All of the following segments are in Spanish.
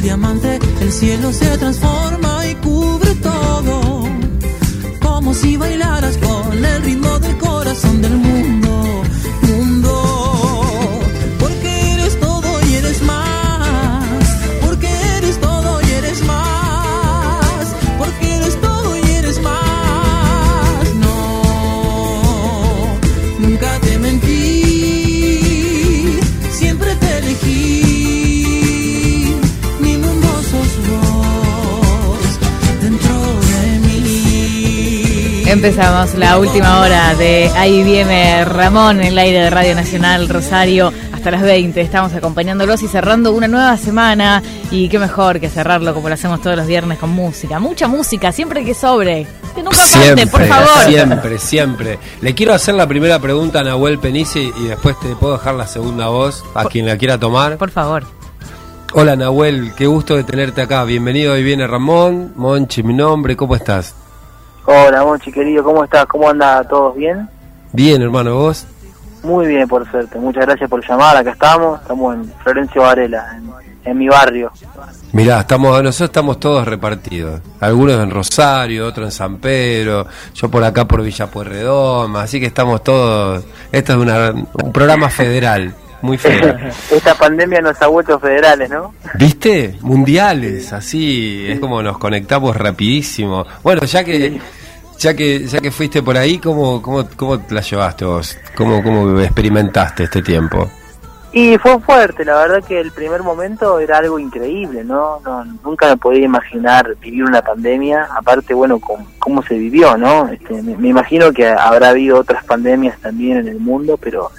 el diamante, el cielo se transforma y cubre todo. Como si bailaras Empezamos la última hora de Ahí viene Ramón en el aire de Radio Nacional Rosario hasta las 20. Estamos acompañándolos y cerrando una nueva semana. Y qué mejor que cerrarlo como lo hacemos todos los viernes con música. Mucha música, siempre que sobre. Que nunca falte, por favor. Siempre, siempre. Le quiero hacer la primera pregunta a Nahuel Penici y después te puedo dejar la segunda voz a quien la quiera tomar. Por favor. Hola Nahuel, qué gusto de tenerte acá. Bienvenido, ahí viene Ramón. Monchi, mi nombre, ¿cómo estás? Hola, Monchi, querido, ¿cómo estás? ¿Cómo anda? ¿Todos bien? Bien, hermano, vos. Muy bien, por suerte. Muchas gracias por llamar. Acá estamos. Estamos en Florencio Varela, en, en mi barrio. Mirá, estamos, nosotros estamos todos repartidos. Algunos en Rosario, otros en San Pedro, yo por acá por Villa Pueyrredón, así que estamos todos. Esto es una- un programa federal, muy federal. Esta pandemia nos ha vuelto federales, ¿no? ¿Viste? Mundiales, así, es como nos conectamos rapidísimo. Bueno, ya que ya que ya que fuiste por ahí, ¿cómo cómo cómo la llevaste vos? ¿Cómo cómo experimentaste este tiempo? Y fue fuerte, la verdad que el primer momento era algo increíble, ¿no? no nunca me podía imaginar vivir una pandemia, aparte, bueno, cómo, cómo se vivió, ¿no? Este, me, me imagino que habrá habido otras pandemias también en el mundo, pero,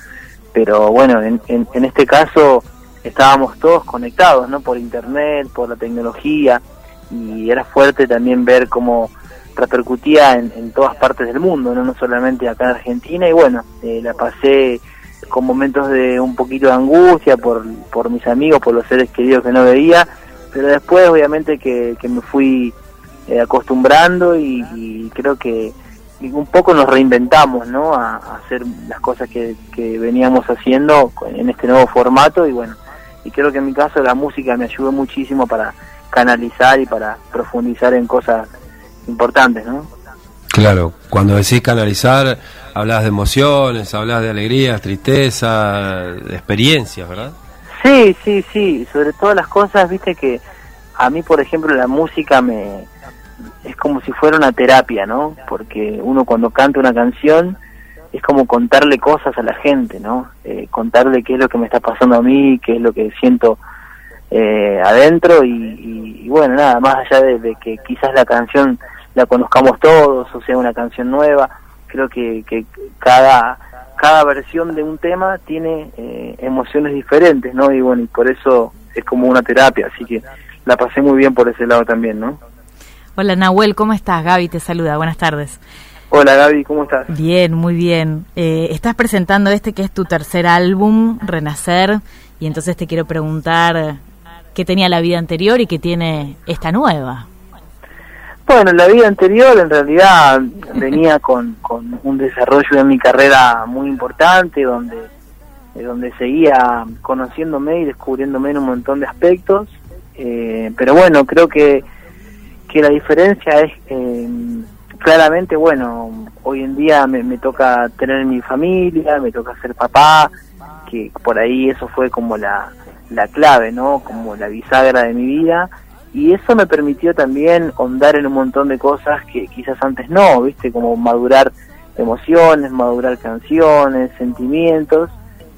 pero bueno, en, en, en este caso estábamos todos conectados, ¿no? Por internet, por la tecnología, y era fuerte también ver cómo repercutía en, en todas partes del mundo, ¿no? No solamente acá en Argentina, y bueno, eh, la pasé con momentos de un poquito de angustia por, por mis amigos, por los seres queridos que no veía, pero después obviamente que, que me fui eh, acostumbrando y, y creo que un poco nos reinventamos, ¿no? A, a hacer las cosas que, que veníamos haciendo en este nuevo formato y bueno, y creo que en mi caso la música me ayudó muchísimo para canalizar y para profundizar en cosas importantes, ¿no? Claro, cuando decís canalizar, hablas de emociones, hablas de alegrías, tristeza, de experiencias, ¿verdad? Sí, sí, sí, sobre todas las cosas, viste que a mí, por ejemplo, la música me es como si fuera una terapia, ¿no? Porque uno cuando canta una canción es como contarle cosas a la gente, ¿no? Eh, contarle qué es lo que me está pasando a mí, qué es lo que siento eh, adentro y, y- bueno, nada, más allá de, de que quizás la canción la conozcamos todos o sea una canción nueva, creo que, que cada cada versión de un tema tiene eh, emociones diferentes, ¿no? Y bueno, y por eso es como una terapia, así que la pasé muy bien por ese lado también, ¿no? Hola Nahuel, ¿cómo estás? Gaby te saluda, buenas tardes. Hola Gaby, ¿cómo estás? Bien, muy bien. Eh, estás presentando este que es tu tercer álbum, Renacer, y entonces te quiero preguntar qué tenía la vida anterior y qué tiene esta nueva. Bueno, la vida anterior en realidad venía con, con un desarrollo en mi carrera muy importante, donde, eh, donde seguía conociéndome y descubriéndome en un montón de aspectos. Eh, pero bueno, creo que, que la diferencia es eh, claramente, bueno, hoy en día me, me toca tener mi familia, me toca ser papá, que por ahí eso fue como la, la clave, ¿no? Como la bisagra de mi vida. Y eso me permitió también ahondar en un montón de cosas que quizás antes no, viste, como madurar emociones, madurar canciones, sentimientos.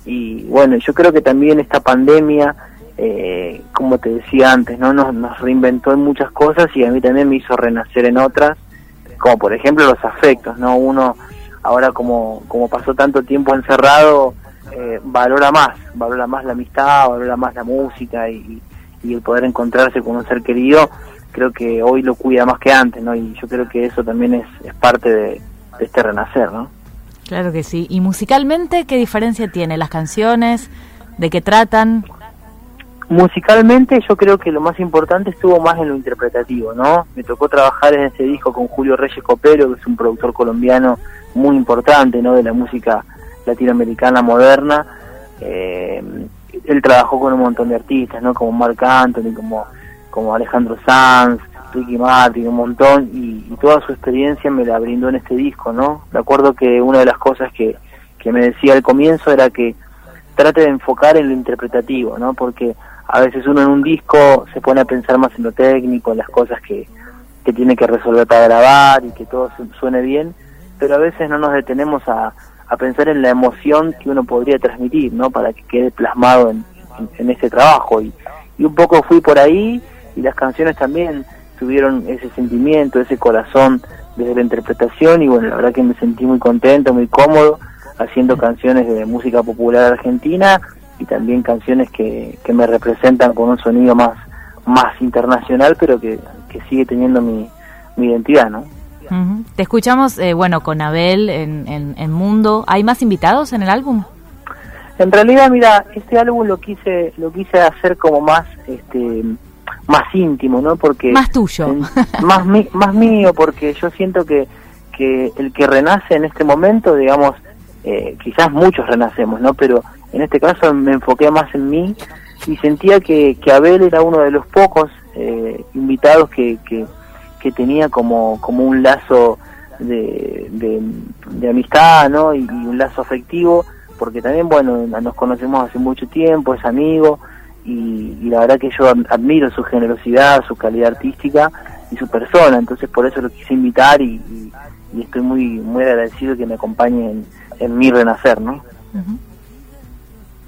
Y bueno, yo creo que también esta pandemia, eh, como te decía antes, no nos, reinventó en muchas cosas y a mí también me hizo renacer en otras, como por ejemplo los afectos, no uno ahora como como pasó tanto tiempo encerrado eh, valora más, valora más la amistad, valora más la música y, y el poder encontrarse con un ser querido, creo que hoy lo cuida más que antes, ¿no? Y yo creo que eso también es, es parte de, de este renacer, ¿no? Claro que sí. ¿Y musicalmente qué diferencia tiene las canciones? ¿De qué tratan? Musicalmente yo creo que lo más importante estuvo más en lo interpretativo, ¿no? Me tocó trabajar en este disco con Julio Reyes Copero, que es un productor colombiano muy importante, ¿no? De la música latinoamericana moderna. Eh, él trabajó con un montón de artistas, ¿no? Como Marc Anthony, como como Alejandro Sanz, Ricky Martin, un montón, y, y, toda su experiencia me la brindó en este disco, ¿no? Me acuerdo que una de las cosas que, que me decía al comienzo era que trate de enfocar en lo interpretativo, ¿no? Porque a veces uno en un disco se pone a pensar más en lo técnico, en las cosas que, que tiene que resolver para grabar y que todo suene bien, pero a veces no nos detenemos a, a pensar en la emoción que uno podría transmitir, ¿no? Para que quede plasmado en, en, en ese trabajo. Y, y un poco fui por ahí y las canciones también tuvieron ese sentimiento, ese corazón desde la interpretación y bueno, la verdad que me sentí muy contento, muy cómodo haciendo canciones de música popular argentina y también canciones que, que me representan con un sonido más, más internacional, pero que, que sigue teniendo mi, mi identidad, ¿no? Uh -huh. Te escuchamos, eh, bueno, con Abel en, en, en, Mundo. ¿Hay más invitados en el álbum? En realidad, mira, este álbum lo quise lo quise hacer como más este más íntimo, ¿no? Porque más tuyo, en, más mi, más mío, porque yo siento que que el que renace en este momento, digamos, eh, quizás muchos renacemos, ¿no? Pero en este caso me enfoqué más en mí y sentía que, que Abel era uno de los pocos eh, invitados que, que, que, tenía como, como un lazo de, de, amistad, ¿no? Y, un lazo afectivo, porque también, bueno, nos conocemos hace mucho tiempo, es amigo, y, y la verdad que yo admiro su generosidad, su calidad artística y su persona, entonces por eso lo quise invitar y, y, estoy muy, muy agradecido que me acompañe en, en mi renacer, ¿no? Uh.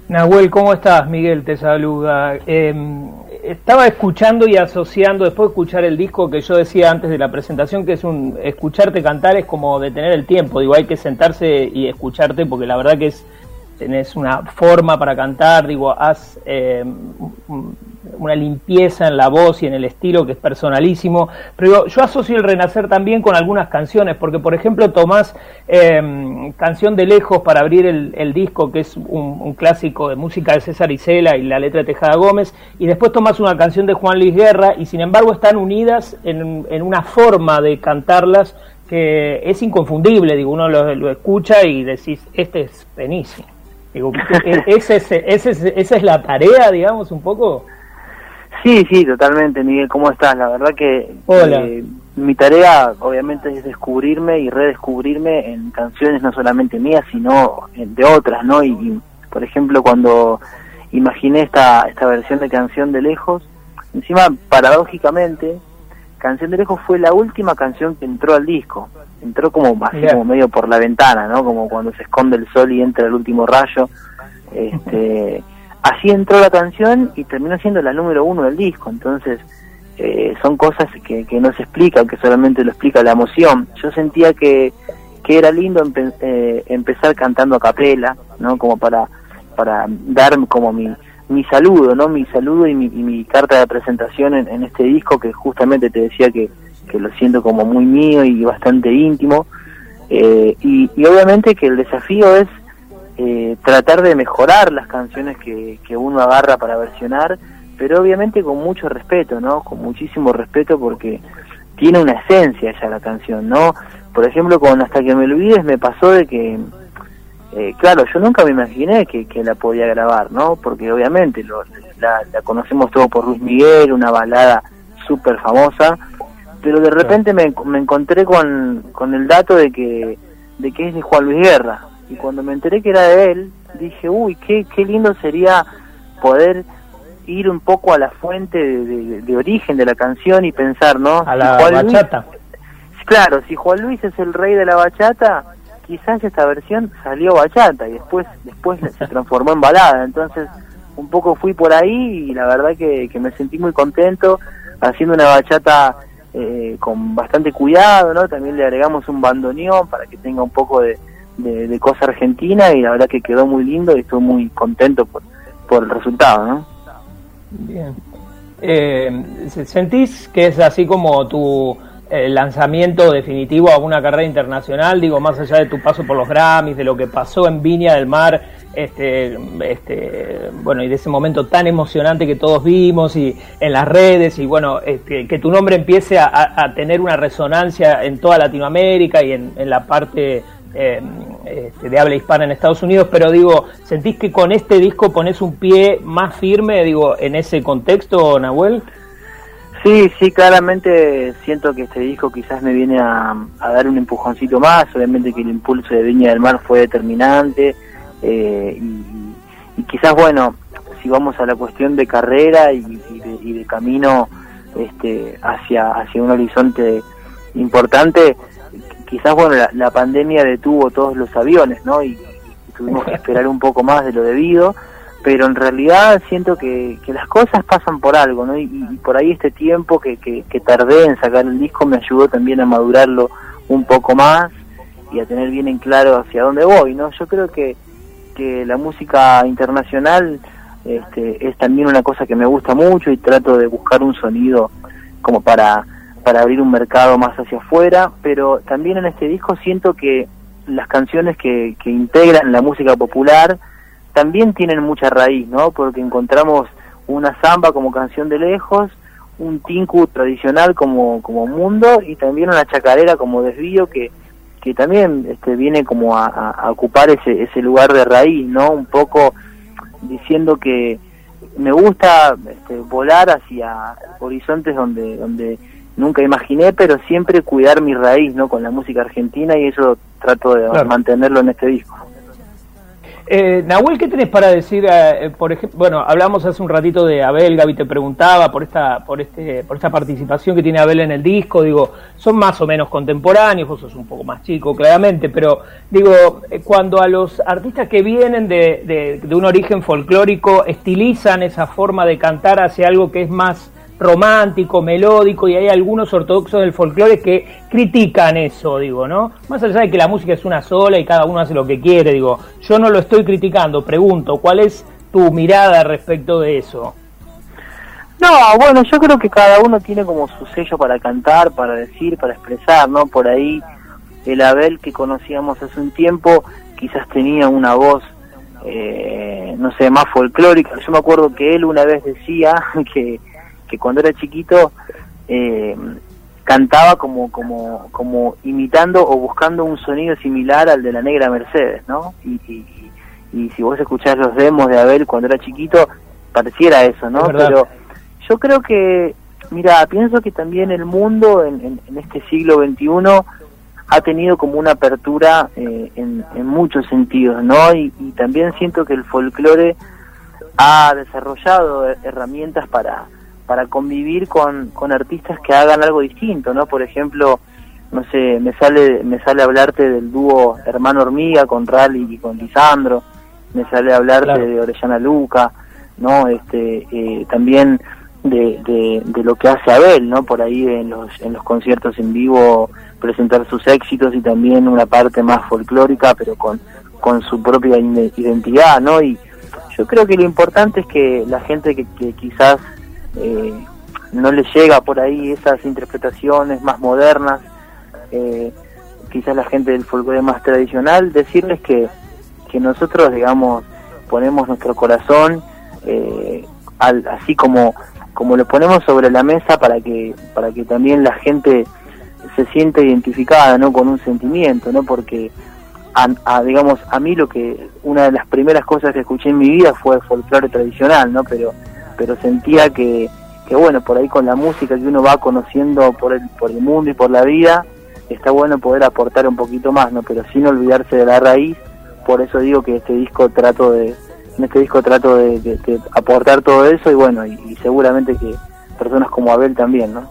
Nahuel, ¿cómo estás? Miguel te saluda. Eh, estaba escuchando y asociando, después de escuchar el disco que yo decía antes de la presentación, que es un escucharte cantar es como detener el tiempo, digo, hay que sentarse y escucharte porque la verdad que es tenés una forma para cantar, digo, haz eh, una limpieza en la voz y en el estilo que es personalísimo, pero yo asocio el renacer también con algunas canciones, porque por ejemplo tomás eh, Canción de Lejos para abrir el, el disco, que es un, clásico de música de César Isela y la letra de Tejada Gómez, y después tomás una canción de Juan Luis Guerra, y sin embargo están unidas en, una forma de cantarlas que es inconfundible, digo, uno lo, lo escucha y decís, este es buenísimo. Digo, ¿ese, ese, ese, ¿Esa es la tarea, digamos, un poco? Sí, sí, totalmente, Miguel. ¿Cómo estás? La verdad que Hola. Eh, mi tarea, obviamente, es descubrirme y redescubrirme en canciones no solamente mías, sino de otras, ¿no? Y, y, por ejemplo, cuando imaginé esta, esta versión de Canción de Lejos, encima, paradójicamente, Canción de Lejos fue la última canción que entró al disco. Entró como así yeah. como medio por la ventana, ¿no? Como cuando se esconde el sol y entra el último rayo. Este, así entró la canción y terminó siendo la número uno del disco. Entonces, eh, son cosas que, que no se explican, que solamente lo explica la emoción. Yo sentía que, que era lindo empe eh, empezar cantando a capela, ¿no? Como para, para dar como mi, mi saludo, ¿no? Mi saludo y mi, y mi carta de presentación en, este disco que justamente te decía que, que lo siento como muy mío y bastante íntimo. Eh, y, y, obviamente que el desafío es eh, tratar de mejorar las canciones que, que uno agarra para versionar, pero obviamente con mucho respeto, ¿no? Con muchísimo respeto porque tiene una esencia ya la canción, ¿no? Por ejemplo, con Hasta que me olvides me pasó de que eh, claro, yo nunca me imaginé que, que, la podía grabar, ¿no? Porque obviamente lo, la, la, conocemos todo por Luis Miguel, una balada súper famosa, pero de repente me, me, encontré con, con el dato de que, de que es de Juan Luis Guerra. Y cuando me enteré que era de él, dije, uy, qué, qué lindo sería poder ir un poco a la fuente de, de, de origen de la canción y pensar, ¿no? A la Juan bachata. Luis, claro, si Juan Luis es el rey de la bachata, quizás esta versión salió bachata y después después se transformó en balada. Entonces un poco fui por ahí y la verdad que, que me sentí muy contento haciendo una bachata eh, con bastante cuidado no también le agregamos un bandoneón para que tenga un poco de, de, de, cosa argentina y la verdad que quedó muy lindo y estoy muy contento por, por el resultado no bien. Eh, sentís que es así como tu el lanzamiento definitivo a una carrera internacional, digo, más allá de tu paso por los Grammys, de lo que pasó en Viña del Mar, este, este, bueno, y de ese momento tan emocionante que todos vimos y en las redes, y bueno, este, que tu nombre empiece a, tener una resonancia en toda Latinoamérica y en, la parte eh, este, de habla hispana en Estados Unidos, pero digo, ¿sentís que con este disco pones un pie más firme, digo, en ese contexto, Nahuel? Sí, sí, claramente siento que este disco quizás me viene a, dar un empujoncito más, obviamente que el impulso de Viña del Mar fue determinante eh, y, quizás, bueno, si vamos a la cuestión de carrera y, de, camino este, hacia, hacia un horizonte importante, quizás, bueno, la, pandemia detuvo todos los aviones, ¿no? y tuvimos que esperar un poco más de lo debido pero en realidad siento que, las cosas pasan por algo, ¿no? Y, por ahí este tiempo que, que, tardé en sacar el disco me ayudó también a madurarlo un poco más y a tener bien en claro hacia dónde voy, ¿no? Yo creo que, que la música internacional este, es también una cosa que me gusta mucho y trato de buscar un sonido como para, para abrir un mercado más hacia afuera, pero también en este disco siento que las canciones que, que integran la música popular, también tienen mucha raíz, ¿no? Porque encontramos una samba como canción de lejos, un tinku tradicional como, como mundo y también una chacarera como desvío que, que también este, viene como a, ocupar ese, ese lugar de raíz, ¿no? Un poco diciendo que me gusta este, volar hacia horizontes donde, donde nunca imaginé, pero siempre cuidar mi raíz, ¿no? Con la música argentina y eso trato de mantenerlo en este disco. Eh, Nahuel, ¿qué tenés para decir? Eh, por ejemplo, bueno, hablamos hace un ratito de Abel, Gaby te preguntaba por esta, por este, por esta participación que tiene Abel en el disco. Digo, son más o menos contemporáneos, vos sos un poco más chico, claramente, pero digo, eh, cuando a los artistas que vienen de, de, de un origen folclórico estilizan esa forma de cantar hacia algo que es más romántico, melódico, y hay algunos ortodoxos del folclore que critican eso, digo, ¿no? Más allá de que la música es una sola y cada uno hace lo que quiere, digo, yo no lo estoy criticando, pregunto, ¿cuál es tu mirada respecto de eso? No, bueno, yo creo que cada uno tiene como su sello para cantar, para decir, para expresar, ¿no? Por ahí el Abel que conocíamos hace un tiempo quizás tenía una voz, eh, no sé, más folclórica. Yo me acuerdo que él una vez decía que que cuando era chiquito eh, cantaba como, como, como imitando o buscando un sonido similar al de la negra Mercedes, ¿no? Y, y, si vos escuchás los demos de Abel cuando era chiquito, pareciera eso, ¿no? Pero yo creo que, mira, pienso que también el mundo en, en, este siglo XXI ha tenido como una apertura eh, en, en, muchos sentidos, ¿no? Y, y también siento que el folclore ha desarrollado herramientas para para convivir con, con artistas que hagan algo distinto, ¿no? Por ejemplo, no sé, me sale me sale hablarte del dúo Hermano Hormiga con Rally y con Lisandro, me sale hablarte de Orellana Luca, ¿no? Este, eh, también de, de, lo que hace Abel, ¿no? Por ahí en los, en los conciertos en vivo presentar sus éxitos y también una parte más folclórica, pero con, con su propia identidad, ¿no? Y yo creo que lo importante es que la gente que, que quizás eh, no le llega por ahí esas interpretaciones más modernas, eh, quizás la gente del folclore más tradicional, decirles que, que nosotros, digamos, ponemos nuestro corazón eh, así como como lo ponemos sobre la mesa para que para que también la gente se sienta identificada no con un sentimiento no porque a, digamos a mí lo que una de las primeras cosas que escuché en mi vida fue folclore tradicional no pero pero sentía que, que bueno, por ahí con la música que uno va conociendo por el, por el mundo y por la vida, está bueno poder aportar un poquito más, ¿no? Pero sin olvidarse de la raíz, por eso digo que este disco trato de, en este disco trato de, aportar todo eso y bueno, y, seguramente que personas como Abel también, ¿no?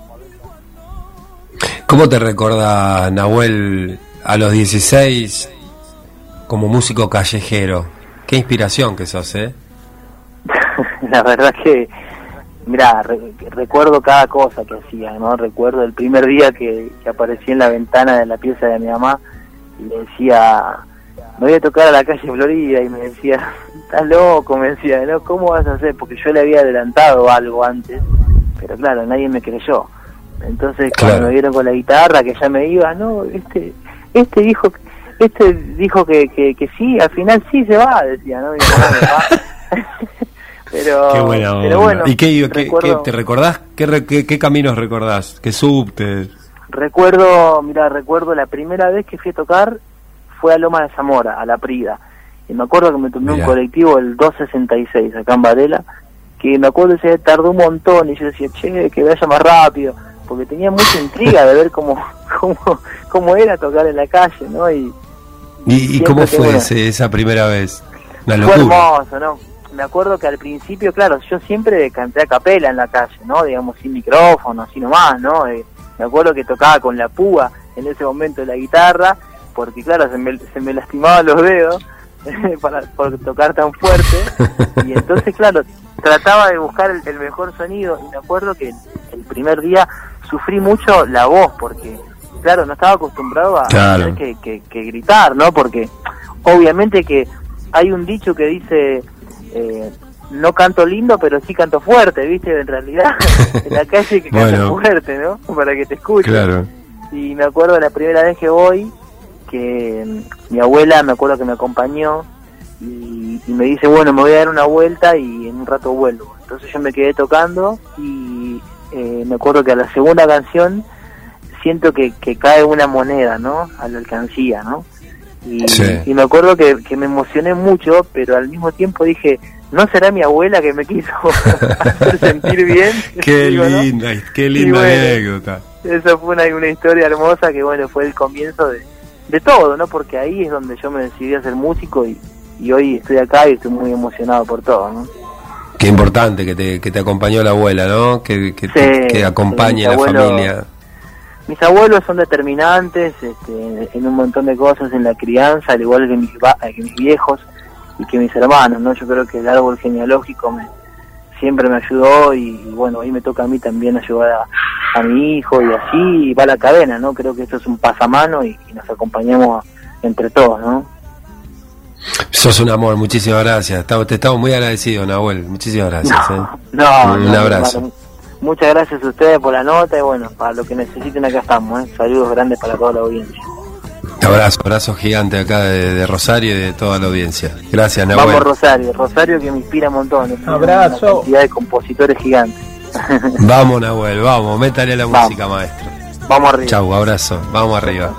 ¿Cómo te recuerda Nahuel a los 16 como músico callejero? Qué inspiración que sos, ¿eh? la verdad que, mira, recuerdo cada cosa que hacía, ¿no? Recuerdo el primer día que, que aparecí en la ventana de la pieza de mi mamá y le decía, me voy a tocar a la calle Florida y me decía, estás loco, me decía, ¿no? ¿Cómo vas a hacer? Porque yo le había adelantado algo antes, pero claro, nadie me creyó. Entonces cuando me vieron con la guitarra, que ya me iba, no, este, este dijo, este dijo que, que, que sí, al final sí se va, decía, ¿no? Pero, qué bueno. ¿Y qué, te recordás? ¿Qué, qué, caminos recordás? ¿Qué subtes? Recuerdo, mira, recuerdo la primera vez que fui a tocar fue a Loma de Zamora, a La Prida. Y me acuerdo que me tomé un colectivo, el 266, acá en Varela, que me acuerdo que tardó un montón y yo decía, che, que vaya más rápido, porque tenía mucha intriga de ver cómo, cómo, cómo era tocar en la calle, ¿no? Y, ¿Y, cómo fue ese, esa primera vez? Una fue hermoso, ¿no? Me acuerdo que al principio, claro, yo siempre canté a capela en la calle, ¿no? Digamos, sin micrófono, así nomás, ¿no? Eh, me acuerdo que tocaba con la púa en ese momento la guitarra, porque claro, se me, se me lastimaban los dedos para, por tocar tan fuerte, y entonces, claro, trataba de buscar el, mejor sonido, y me acuerdo que el, primer día sufrí mucho la voz, porque, claro, no estaba acostumbrado a tener que, que, gritar, ¿no? Porque obviamente que hay un dicho que dice... Eh, no canto lindo, pero sí canto fuerte, ¿viste? En realidad, en la calle que canto fuerte, ¿no? Para que te escuchen. Claro. Y me acuerdo la primera vez que voy, que mm, mi abuela, me acuerdo que me acompañó y, me dice, bueno, me voy a dar una vuelta y en un rato vuelvo. Entonces yo me quedé tocando y eh, me acuerdo que a la segunda canción siento que, que cae una moneda, ¿no? A la alcancía, ¿no? Y, y me acuerdo que, que me emocioné mucho, pero al mismo tiempo dije, ¿no será mi abuela que me quiso hacer sentir bien? qué linda, qué linda anécdota. Esa fue una, una, historia hermosa que, bueno, fue el comienzo de, de todo, ¿no? Porque ahí es donde yo me decidí a ser músico y, y hoy estoy acá y estoy muy emocionado por todo, ¿no? Qué importante que te, que te acompañó la abuela, ¿no? Que, que, que acompañe a la familia. Mis abuelos son determinantes este, en un montón de cosas en la crianza, al igual que mis, que mis viejos y que mis hermanos, ¿no? Yo creo que el árbol genealógico me, siempre me ayudó y, bueno, ahí me toca a mí también ayudar a, mi hijo y así va la cadena, ¿no? Creo que esto es un pasamano y, y nos acompañamos entre todos, ¿no? Sos un amor, muchísimas gracias. Te estamos muy agradecidos, Nahuel. Muchísimas gracias. No, ¿eh? no, un abrazo. Muchas gracias a ustedes por la nota y bueno, para lo que necesiten acá estamos. ¿eh? Saludos grandes para toda la audiencia. Abrazo, abrazo gigante acá de, Rosario y de toda la audiencia. Gracias, Nahuel. Vamos Rosario, Rosario que me inspira un montón. Abrazo. Una cantidad de compositores gigantes. vamos, Nahuel, vamos, métale la música, maestro. Vamos arriba. Chau, abrazo, vamos arriba.